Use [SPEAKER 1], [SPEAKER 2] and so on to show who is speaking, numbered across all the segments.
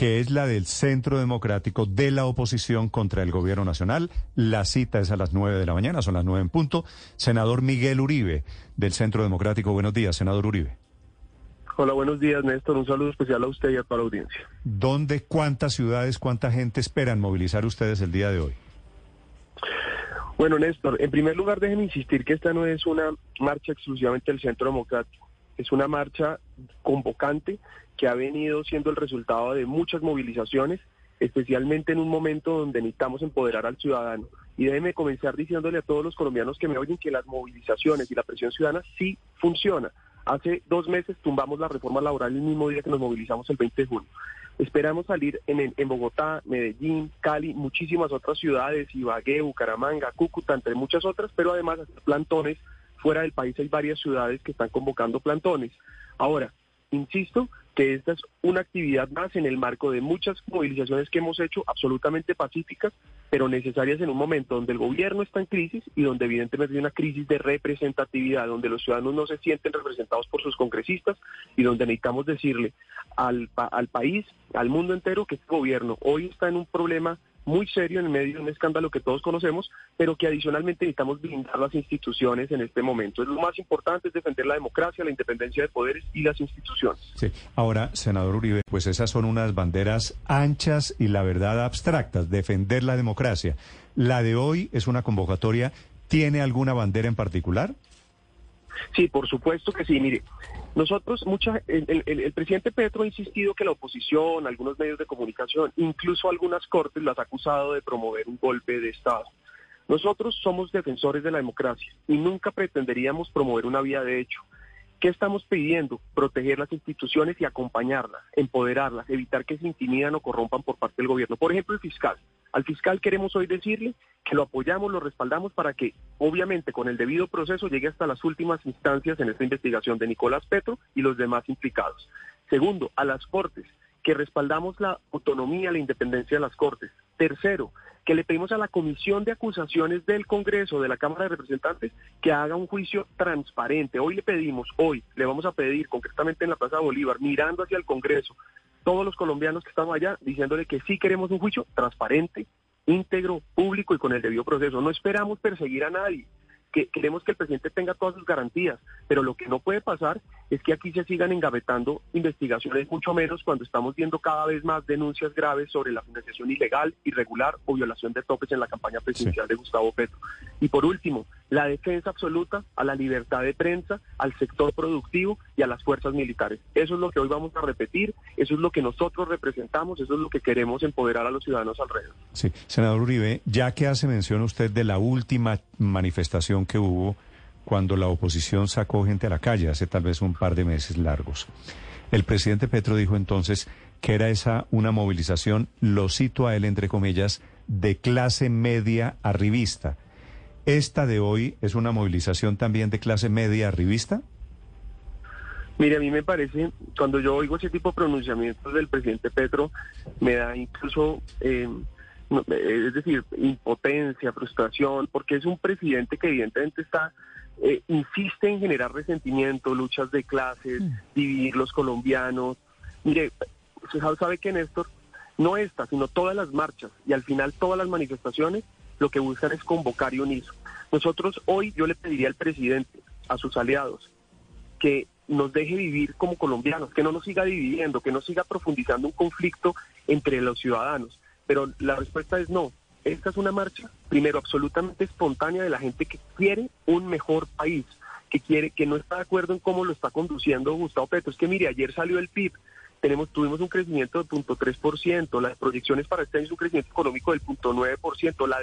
[SPEAKER 1] que es la del Centro Democrático de la oposición contra el gobierno nacional. La cita es a las nueve de la mañana, son las nueve en punto. Senador Miguel Uribe, del Centro Democrático. Buenos días, senador Uribe.
[SPEAKER 2] Hola, buenos días, Néstor. Un saludo especial a usted y a toda la audiencia.
[SPEAKER 1] ¿Dónde, cuántas ciudades, cuánta gente esperan movilizar ustedes el día de hoy?
[SPEAKER 2] Bueno, Néstor, en primer lugar, déjenme insistir que esta no es una marcha exclusivamente del Centro Democrático. Es una marcha convocante que ha venido siendo el resultado de muchas movilizaciones, especialmente en un momento donde necesitamos empoderar al ciudadano. Y déjeme comenzar diciéndole a todos los colombianos que me oyen que las movilizaciones y la presión ciudadana sí funciona. Hace dos meses tumbamos la reforma laboral el mismo día que nos movilizamos el 20 de junio. Esperamos salir en, Bogotá, Medellín, Cali, muchísimas otras ciudades, Ibagué, Bucaramanga, Cúcuta, entre muchas otras, pero además plantones. Fuera del país hay varias ciudades que están convocando plantones. Ahora, Insisto que esta es una actividad más en el marco de muchas movilizaciones que hemos hecho, absolutamente pacíficas, pero necesarias en un momento donde el gobierno está en crisis y donde evidentemente hay una crisis de representatividad, donde los ciudadanos no se sienten representados por sus congresistas y donde necesitamos decirle al, al país, al mundo entero, que este gobierno hoy está en un problema muy serio en medio de un escándalo que todos conocemos, pero que adicionalmente necesitamos blindar las instituciones en este momento. Es lo más importante es defender la democracia, la independencia de poderes y las instituciones.
[SPEAKER 1] Sí. Ahora, senador Uribe, pues esas son unas banderas anchas y la verdad abstractas, defender la democracia. La de hoy es una convocatoria, ¿tiene alguna bandera en particular?
[SPEAKER 2] Sí, por supuesto que sí. Mire, nosotros, mucha, el, presidente Petro ha insistido que la oposición, algunos medios de comunicación, incluso algunas cortes, las ha acusado de promover un golpe de Estado. Nosotros somos defensores de la democracia y nunca pretenderíamos promover una vía de hecho. ¿Qué estamos pidiendo? Proteger las instituciones y acompañarlas, empoderarlas, evitar que se intimidan o corrompan por parte del gobierno. Por ejemplo, el fiscal. Al fiscal queremos hoy decirle que lo apoyamos, lo respaldamos para que, obviamente, con el debido proceso llegue hasta las últimas instancias en esta investigación de Nicolás Petro y los demás implicados. Segundo, a las Cortes, que respaldamos la autonomía, la independencia de las Cortes. Tercero, que le pedimos a la Comisión de Acusaciones del Congreso, de la Cámara de Representantes, que haga un juicio transparente. Hoy le pedimos, hoy le vamos a pedir concretamente en la Plaza Bolívar, mirando hacia el Congreso, todos los colombianos que estamos allá diciéndole que sí queremos un juicio transparente, íntegro, público y con el debido proceso. No esperamos perseguir a nadie que queremos que el presidente tenga todas sus garantías, pero lo que no puede pasar es que aquí se sigan engavetando investigaciones, mucho menos cuando estamos viendo cada vez más denuncias graves sobre la financiación ilegal, irregular o violación de topes en la campaña presidencial de Gustavo Petro. Y por último, la defensa absoluta a la libertad de prensa, al sector productivo y a las fuerzas militares. Eso es lo que hoy vamos a repetir, eso es lo que nosotros representamos, eso es lo que queremos empoderar a los ciudadanos alrededor.
[SPEAKER 1] Sí, senador Uribe, ya que hace mención usted de la última manifestación que hubo cuando la oposición sacó gente a la calle, hace tal vez un par de meses largos. El presidente Petro dijo entonces que era esa una movilización, lo cito a él entre comillas, de clase media arribista ¿Esta de hoy es una movilización también de clase media arribista?
[SPEAKER 2] Mire, a mí me parece, cuando yo oigo ese tipo de pronunciamientos del presidente Petro, me da incluso, eh, es decir, impotencia, frustración, porque es un presidente que evidentemente está, eh, insiste en generar resentimiento, luchas de clases, mm. dividir los colombianos. Mire, sabe que Néstor, no esta, sino todas las marchas y al final todas las manifestaciones lo que buscan es convocar y unir. Nosotros hoy yo le pediría al presidente, a sus aliados, que nos deje vivir como colombianos, que no nos siga dividiendo, que no siga profundizando un conflicto entre los ciudadanos. Pero la respuesta es no. Esta es una marcha, primero, absolutamente espontánea de la gente que quiere un mejor país, que quiere, que no está de acuerdo en cómo lo está conduciendo Gustavo Petro. Es que mire, ayer salió el PIB tenemos, tuvimos un crecimiento del 0.3%, las proyecciones para este año es un crecimiento económico del 0.9%, la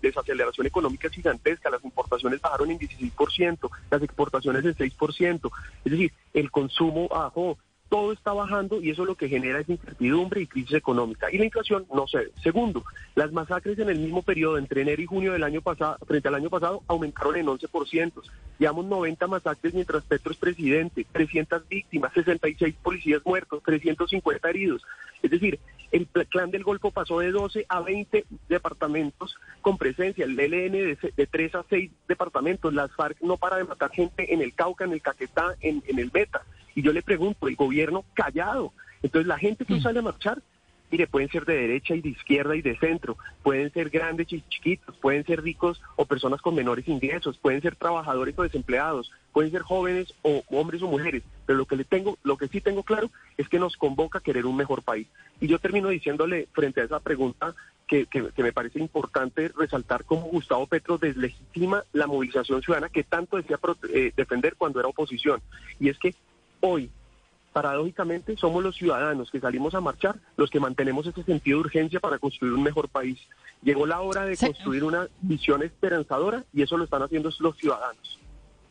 [SPEAKER 2] desaceleración económica es gigantesca, las importaciones bajaron en 16%, las exportaciones en 6%, es decir, el consumo bajó, todo está bajando y eso lo que genera es incertidumbre y crisis económica. Y la inflación no se ve. Segundo, las masacres en el mismo periodo, entre enero y junio del año pasado, frente al año pasado, aumentaron en 11%. Llevamos 90 masacres mientras Petro es presidente, 300 víctimas, 66 policías muertos, 350 heridos. Es decir, el clan del Golfo pasó de 12 a 20 departamentos con presencia, el ELN de, de 3 a 6 departamentos, las FARC no para de matar gente en el Cauca, en el Caquetá, en, en el Meta. Y yo le pregunto, el gobierno callado. Entonces la gente que mm. sale a marchar Mire, pueden ser de derecha y de izquierda y de centro, pueden ser grandes y chiquitos, pueden ser ricos o personas con menores ingresos, pueden ser trabajadores o desempleados, pueden ser jóvenes o hombres o mujeres, pero lo que le tengo, lo que sí tengo claro es que nos convoca a querer un mejor país. Y yo termino diciéndole frente a esa pregunta que, me parece importante resaltar cómo Gustavo Petro deslegitima la movilización ciudadana que tanto decía eh, defender cuando era oposición. Y es que hoy paradójicamente somos los ciudadanos que salimos a marchar los que mantenemos ese sentido de urgencia para construir un mejor país. Llegó la hora de construir una visión esperanzadora y eso lo están haciendo los ciudadanos.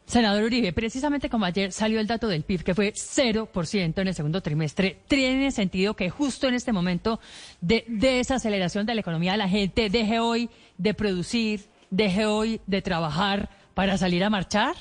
[SPEAKER 3] Senador Uribe, precisamente como ayer salió el dato del PIB, que fue 0% en el segundo trimestre, ¿tiene sentido que justo en este momento de desaceleración de la economía la gente deje hoy de producir, deje hoy de trabajar para salir a marchar?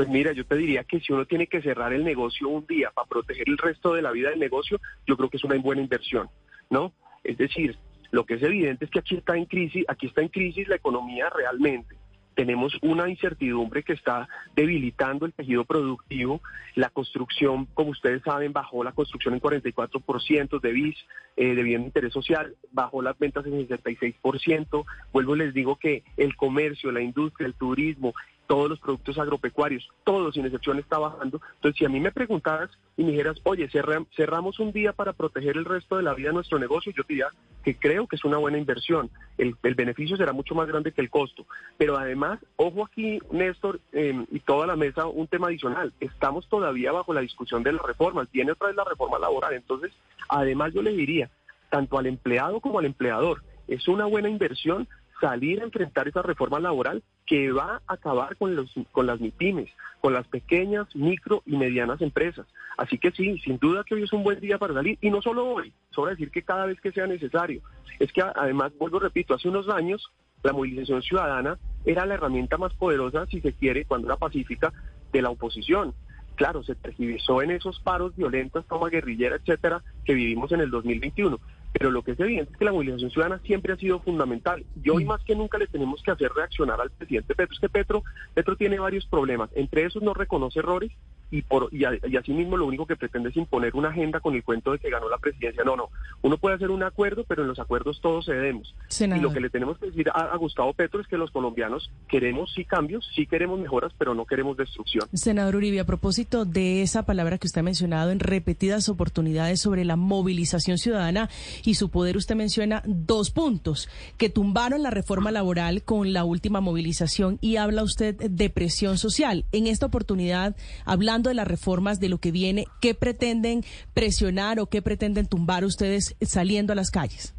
[SPEAKER 2] Pues mira, yo te diría que si uno tiene que cerrar el negocio un día para proteger el resto de la vida del negocio, yo creo que es una buena inversión, ¿no? Es decir, lo que es evidente es que aquí está en crisis, aquí está en crisis la economía realmente. Tenemos una incertidumbre que está debilitando el tejido productivo. La construcción, como ustedes saben, bajó la construcción en 44% de BIS, eh, de bien de interés social, bajó las ventas en 66%. Vuelvo les digo que el comercio, la industria, el turismo, todos los productos agropecuarios, todos sin excepción está bajando. Entonces, si a mí me preguntaras y me dijeras, oye, cerramos un día para proteger el resto de la vida de nuestro negocio, yo diría que creo que es una buena inversión. El, beneficio será mucho más grande que el costo. Pero además, ojo aquí, Néstor, em, y toda la mesa, un tema adicional. Estamos todavía bajo la discusión de las reformas. Viene otra vez la reforma laboral. Entonces, además yo le diría, tanto al empleado como al empleador, es una buena inversión salir a enfrentar esa reforma laboral que va a acabar con, los, con las MIPIMES, con las pequeñas, micro y medianas empresas. Así que sí, sin duda que hoy es un buen día para salir, y no solo hoy, sobra decir que cada vez que sea necesario. Es que además, vuelvo, repito, hace unos años la movilización ciudadana era la herramienta más poderosa, si se quiere, cuando era pacífica, de la oposición claro, se tergiversó en esos paros violentos, toma guerrillera, etcétera, que vivimos en el 2021. Pero lo que es evidente es que la movilización ciudadana siempre ha sido fundamental. Y hoy mm. más que nunca le tenemos que hacer reaccionar al presidente Petro. Es que Petro, Petro tiene varios problemas. Entre esos no reconoce errores y, por, y, asimismo lo único que pretende es imponer una agenda con el cuento de que ganó la presidencia. No, no. Uno puede hacer un acuerdo, pero en los acuerdos todos cedemos. Y lo que le tenemos que decir a, a, Gustavo Petro es que los colombianos queremos sí cambios, sí queremos mejoras, pero no queremos destrucción.
[SPEAKER 3] Senador Uribe, a propósito de esa palabra que usted ha mencionado en repetidas oportunidades sobre la movilización ciudadana, y su poder, usted menciona dos puntos, que tumbaron la reforma laboral con la última movilización y habla usted de presión social. En esta oportunidad, hablando de las reformas, de lo que viene, ¿qué pretenden presionar o qué pretenden tumbar ustedes saliendo a las calles?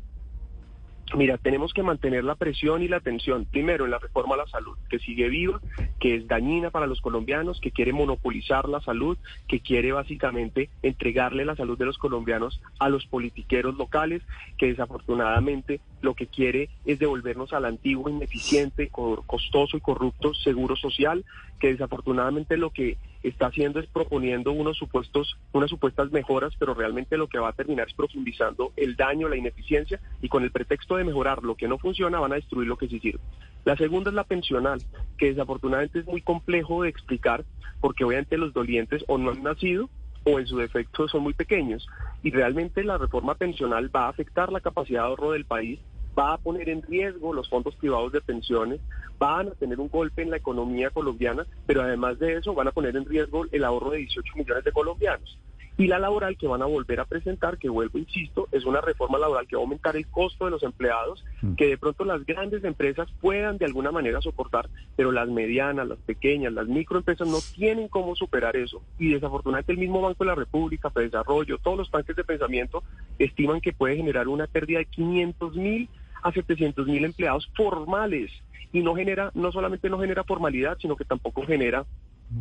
[SPEAKER 2] Mira, tenemos que mantener la presión y la atención, primero en la reforma a la salud, que sigue viva, que es dañina para los colombianos, que quiere monopolizar la salud, que quiere básicamente entregarle la salud de los colombianos a los politiqueros locales, que desafortunadamente lo que quiere es devolvernos al antiguo, ineficiente, costoso y corrupto seguro social, que desafortunadamente lo que está haciendo es proponiendo unos supuestos, unas supuestas mejoras, pero realmente lo que va a terminar es profundizando el daño, la ineficiencia, y con el pretexto de mejorar lo que no funciona, van a destruir lo que sí sirve. La segunda es la pensional, que desafortunadamente es muy complejo de explicar, porque obviamente los dolientes o no han nacido o en su defecto son muy pequeños. Y realmente la reforma pensional va a afectar la capacidad de ahorro del país va a poner en riesgo los fondos privados de pensiones, van a tener un golpe en la economía colombiana, pero además de eso van a poner en riesgo el ahorro de 18 millones de colombianos. Y la laboral que van a volver a presentar, que vuelvo, insisto, es una reforma laboral que va a aumentar el costo de los empleados, mm. que de pronto las grandes empresas puedan de alguna manera soportar, pero las medianas, las pequeñas, las microempresas no tienen cómo superar eso. Y desafortunadamente el mismo Banco de la República, Desarrollo, todos los tanques de pensamiento estiman que puede generar una pérdida de 500 mil a 700 mil empleados formales y no genera, no solamente no genera formalidad, sino que tampoco genera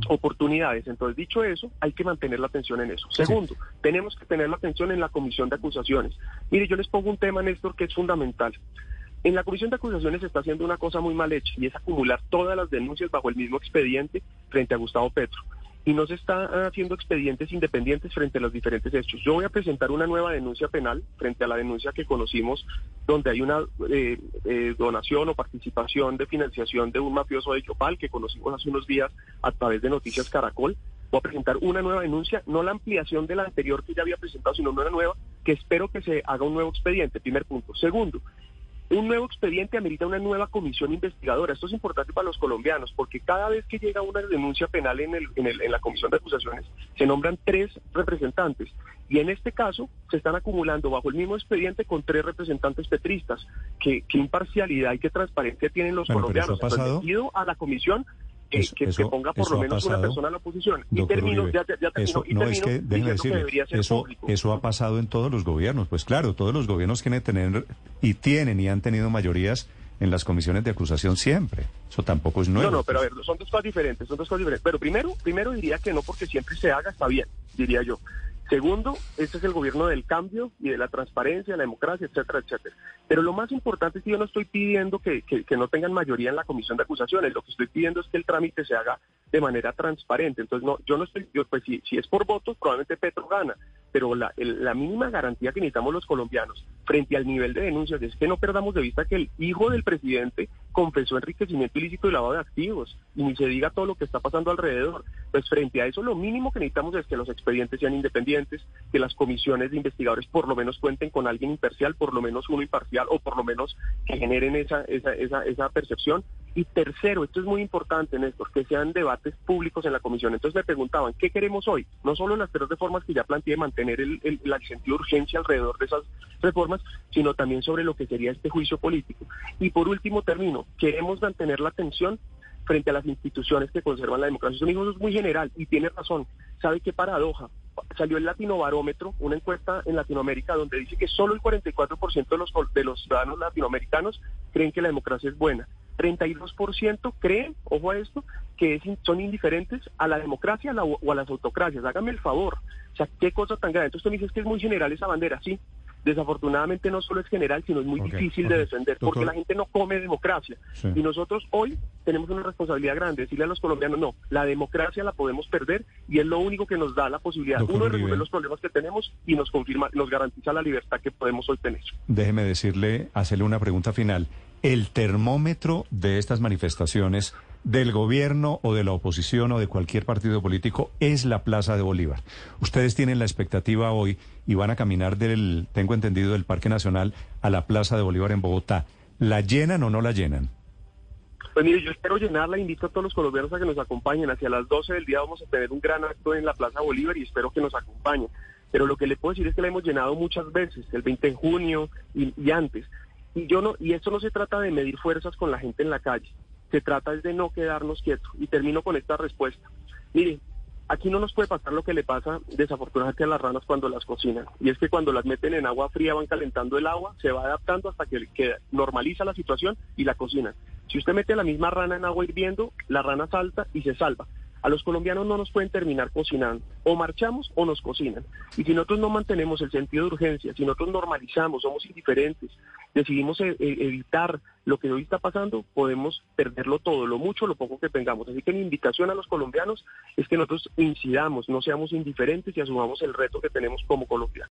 [SPEAKER 2] oportunidades. Entonces, dicho eso, hay que mantener la atención en eso. Segundo, tenemos que tener la atención en la comisión de acusaciones. Mire, yo les pongo un tema, Néstor, que es fundamental. En la comisión de acusaciones se está haciendo una cosa muy mal hecha y es acumular todas las denuncias bajo el mismo expediente frente a Gustavo Petro y no se está haciendo expedientes independientes frente a los diferentes hechos. Yo voy a presentar una nueva denuncia penal frente a la denuncia que conocimos, donde hay una eh, eh, donación o participación de financiación de un mafioso de Chopal que conocimos hace unos días a través de Noticias Caracol. Voy a presentar una nueva denuncia, no la ampliación de la anterior que ya había presentado, sino una nueva que espero que se haga un nuevo expediente, primer punto. Segundo, un nuevo expediente amerita una nueva comisión investigadora. Esto es importante para los colombianos porque cada vez que llega una denuncia penal en, el, en, el, en la comisión de acusaciones se nombran tres representantes y en este caso se están acumulando bajo el mismo expediente con tres representantes petristas. ¿Qué, qué imparcialidad y qué transparencia tienen los colombianos?
[SPEAKER 1] Pero ha pasado...
[SPEAKER 2] a la comisión que, que, ponga por lo menos una persona a la oposición. Y termino, ya, ya termino,
[SPEAKER 1] eso,
[SPEAKER 2] y
[SPEAKER 1] no, es que, déjeme decirle,
[SPEAKER 2] que
[SPEAKER 1] eso, eso ha pasado en todos los gobiernos. Pues claro, todos los gobiernos quieren tener y tienen y han tenido mayorías en las comisiones de acusación siempre. Eso tampoco es nuevo.
[SPEAKER 2] No, no, pero a ver, son dos cosas diferentes, son dos cosas diferentes. Pero primero, primero diría que no porque siempre se haga está bien, diría yo. Segundo, este es el gobierno del cambio y de la transparencia, la democracia, etcétera, etcétera. Pero lo más importante es que yo no estoy pidiendo que, que, no tengan mayoría en la comisión de acusaciones. Lo que estoy pidiendo es que el trámite se haga de manera transparente. Entonces, no, yo no estoy, yo, pues si, si es por votos, probablemente Petro gana. Pero la, el, la mínima garantía que necesitamos los colombianos frente al nivel de denuncias es que no perdamos de vista que el hijo del presidente confesó enriquecimiento ilícito y lavado de activos y ni se diga todo lo que está pasando alrededor. Pues frente a eso lo mínimo que necesitamos es que los expedientes sean independientes, que las comisiones de investigadores por lo menos cuenten con alguien imparcial, por lo menos uno imparcial o por lo menos que generen esa, esa, esa, esa percepción. Y tercero, esto es muy importante, Néstor, que sean debates públicos en la comisión. Entonces me preguntaban, ¿qué queremos hoy? No solo las tres reformas que ya planteé, mantener el, el, sentido de urgencia alrededor de esas reformas, sino también sobre lo que sería este juicio político. Y por último, termino, queremos mantener la atención frente a las instituciones que conservan la democracia. Eso es muy general y tiene razón. ¿Sabe qué paradoja? Salió el Latino Barómetro, una encuesta en Latinoamérica donde dice que solo el 44% de los, de los ciudadanos latinoamericanos creen que la democracia es buena. 32% creen, ojo a esto, que es, son indiferentes a la democracia o a las autocracias. Hágame el favor. O sea, qué cosa tan grande. Entonces usted me dice que es muy general esa bandera, sí. Desafortunadamente no solo es general, sino es muy
[SPEAKER 1] okay,
[SPEAKER 2] difícil
[SPEAKER 1] okay.
[SPEAKER 2] de defender,
[SPEAKER 1] Doctor.
[SPEAKER 2] porque la gente no come democracia.
[SPEAKER 1] Sí.
[SPEAKER 2] Y nosotros hoy tenemos una responsabilidad grande, decirle a los colombianos, no, la democracia la podemos perder y es lo único que nos da la posibilidad,
[SPEAKER 1] Doctor
[SPEAKER 2] uno, de resolver los problemas que tenemos y nos confirma, nos garantiza la libertad que podemos hoy tener.
[SPEAKER 1] Déjeme decirle, hacerle una pregunta final. El termómetro de estas manifestaciones del gobierno o de la oposición o de cualquier partido político es la Plaza de Bolívar. Ustedes tienen la expectativa hoy y van a caminar del, tengo entendido, del Parque Nacional a la Plaza de Bolívar en Bogotá. ¿La llenan o no la llenan?
[SPEAKER 2] Pues mire, yo espero llenarla, invito a todos los colombianos a que nos acompañen. Hacia las 12 del día vamos a tener un gran acto en la Plaza Bolívar y espero que nos acompañen. Pero lo que le puedo decir es que la hemos llenado muchas veces, el 20 de junio y, y antes. Y yo no, y esto no se trata de medir fuerzas con la gente en la calle, se trata es de no quedarnos quietos. Y termino con esta respuesta. Mire, aquí no nos puede pasar lo que le pasa desafortunadamente a las ranas cuando las cocinan. Y es que cuando las meten en agua fría van calentando el agua, se va adaptando hasta que, que normaliza la situación y la cocinan. Si usted mete a la misma rana en agua hirviendo, la rana salta y se salva. A los colombianos no nos pueden terminar cocinando. O marchamos o nos cocinan. Y si nosotros no mantenemos el sentido de urgencia, si nosotros normalizamos, somos indiferentes, decidimos e e evitar lo que hoy está pasando, podemos perderlo todo, lo mucho, lo poco que tengamos. Así que mi invitación a los colombianos es que nosotros incidamos, no seamos indiferentes y asumamos el reto que tenemos como colombianos.